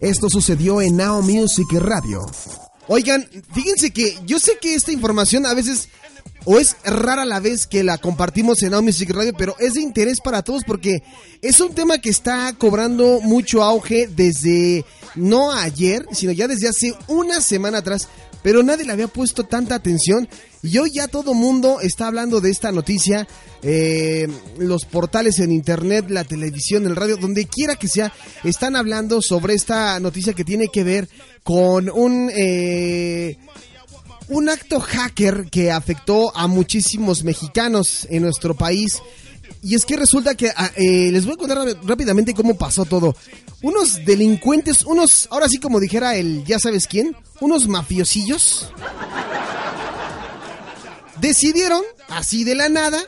Esto sucedió en Now Music Radio. Oigan, fíjense que yo sé que esta información a veces o es rara la vez que la compartimos en Now Music Radio, pero es de interés para todos porque es un tema que está cobrando mucho auge desde no ayer, sino ya desde hace una semana atrás, pero nadie le había puesto tanta atención y hoy ya todo mundo está hablando de esta noticia, eh, los portales en internet, la televisión, el radio, donde quiera que sea, están hablando sobre esta noticia que tiene que ver con un... Eh, un acto hacker que afectó a muchísimos mexicanos en nuestro país. Y es que resulta que ah, eh, les voy a contar rápidamente cómo pasó todo. Unos delincuentes, unos, ahora sí como dijera el ya sabes quién, unos mafiosillos decidieron, así de la nada,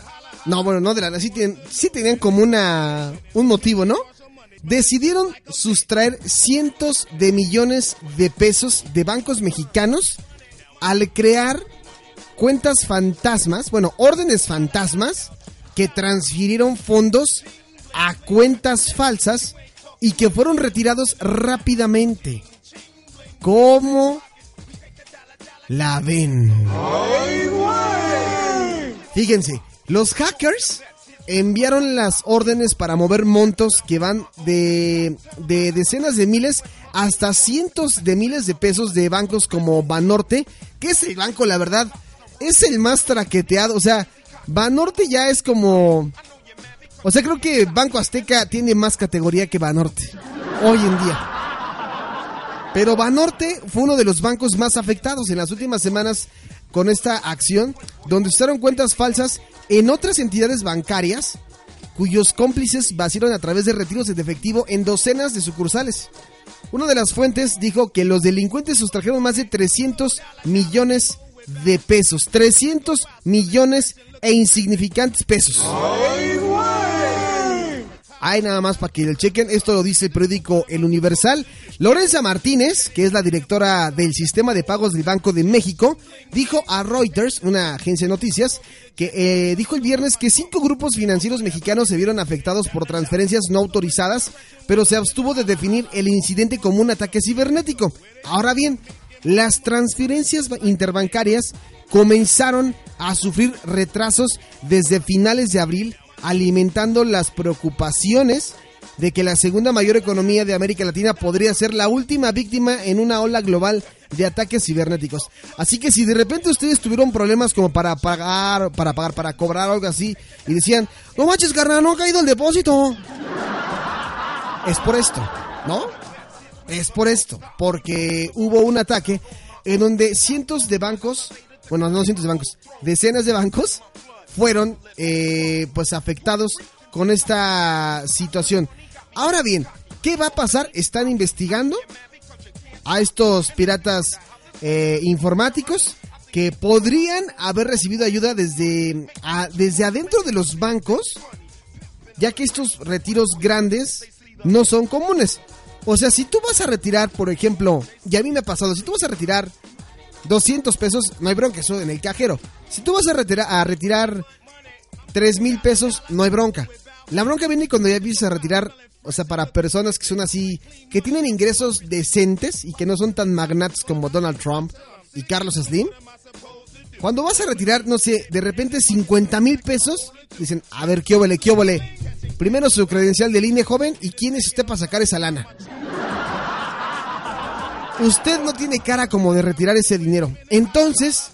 no, bueno, no de la nada, sí, tenían como una, un motivo, ¿no? Decidieron sustraer cientos de millones de pesos de bancos mexicanos al crear cuentas fantasmas, bueno, órdenes fantasmas que transfirieron fondos a cuentas falsas y que fueron retirados rápidamente. ¿Cómo la ven? Fíjense, los hackers enviaron las órdenes para mover montos que van de, de, decenas de miles hasta cientos de miles de pesos de bancos como Banorte, que es el banco, la verdad, es el más traqueteado. O sea, Banorte ya es como... O sea, creo que Banco Azteca tiene más categoría que Banorte hoy en día. Pero Banorte fue uno de los bancos más afectados en las últimas semanas con esta acción, donde usaron cuentas falsas en otras entidades bancarias, cuyos cómplices vaciaron a través de retiros de efectivo en docenas de sucursales. Una de las fuentes dijo que los delincuentes sustrajeron más de 300 millones de pesos. 300 millones e insignificantes pesos. Hay nada más para que el chequen. Esto lo dice el periódico El Universal. Lorenza Martínez, que es la directora del sistema de pagos del Banco de México, dijo a Reuters, una agencia de noticias, que eh, dijo el viernes que cinco grupos financieros mexicanos se vieron afectados por transferencias no autorizadas, pero se abstuvo de definir el incidente como un ataque cibernético. Ahora bien, las transferencias interbancarias comenzaron a sufrir retrasos desde finales de abril alimentando las preocupaciones de que la segunda mayor economía de América Latina podría ser la última víctima en una ola global de ataques cibernéticos. Así que si de repente ustedes tuvieron problemas como para pagar, para pagar, para cobrar algo así, y decían, no manches, carnal, no ha caído el depósito. Es por esto, ¿no? Es por esto, porque hubo un ataque en donde cientos de bancos, bueno, no cientos de bancos, decenas de bancos fueron eh, pues afectados con esta situación. Ahora bien, ¿qué va a pasar? Están investigando a estos piratas eh, informáticos que podrían haber recibido ayuda desde, desde adentro de los bancos, ya que estos retiros grandes no son comunes. O sea, si tú vas a retirar, por ejemplo, y a mí me ha pasado, si tú vas a retirar 200 pesos, no hay bronca, eso en el cajero. Si tú vas a retirar, a retirar 3 mil pesos, no hay bronca. La bronca viene cuando ya empiezas a retirar, o sea, para personas que son así, que tienen ingresos decentes y que no son tan magnates como Donald Trump y Carlos Slim. Cuando vas a retirar, no sé, de repente 50 mil pesos, dicen, a ver, qué óvole, qué. Primero su credencial de línea joven y quién es usted para sacar esa lana. Usted no tiene cara como de retirar ese dinero. Entonces,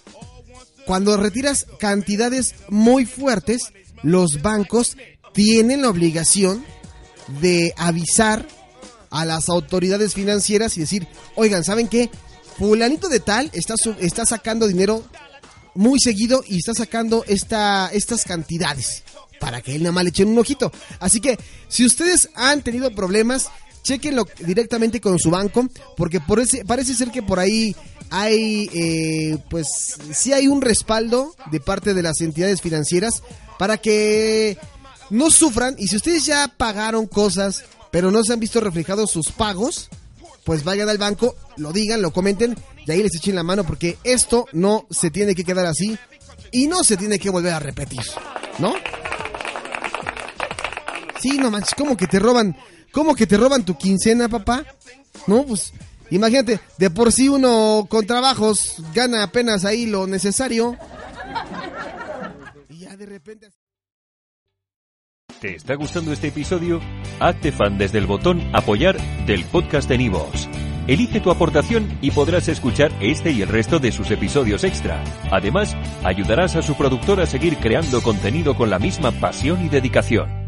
cuando retiras cantidades muy fuertes, los bancos tienen la obligación de avisar a las autoridades financieras y decir, oigan, ¿saben qué? Fulanito de tal está, está sacando dinero muy seguido y está sacando esta, estas cantidades para que él nada más le echen un ojito. Así que si ustedes han tenido problemas, chequenlo directamente con su banco, porque por ese, parece ser que por ahí hay, eh, pues, sí hay un respaldo de parte de las entidades financieras para que no sufran. Y si ustedes ya pagaron cosas, pero no se han visto reflejados sus pagos, pues vayan al banco, lo digan, lo comenten, y ahí les echen la mano, porque esto no se tiene que quedar así y no se tiene que volver a repetir, ¿no? Sí, no manches, ¿cómo que te roban? ¿Cómo que te roban tu quincena, papá? No, pues imagínate, de por sí uno con trabajos gana apenas ahí lo necesario. Y ya de repente... ¿Te está gustando este episodio? Hazte fan desde el botón apoyar del podcast de Nivos. Elige tu aportación y podrás escuchar este y el resto de sus episodios extra. Además, ayudarás a su productor a seguir creando contenido con la misma pasión y dedicación.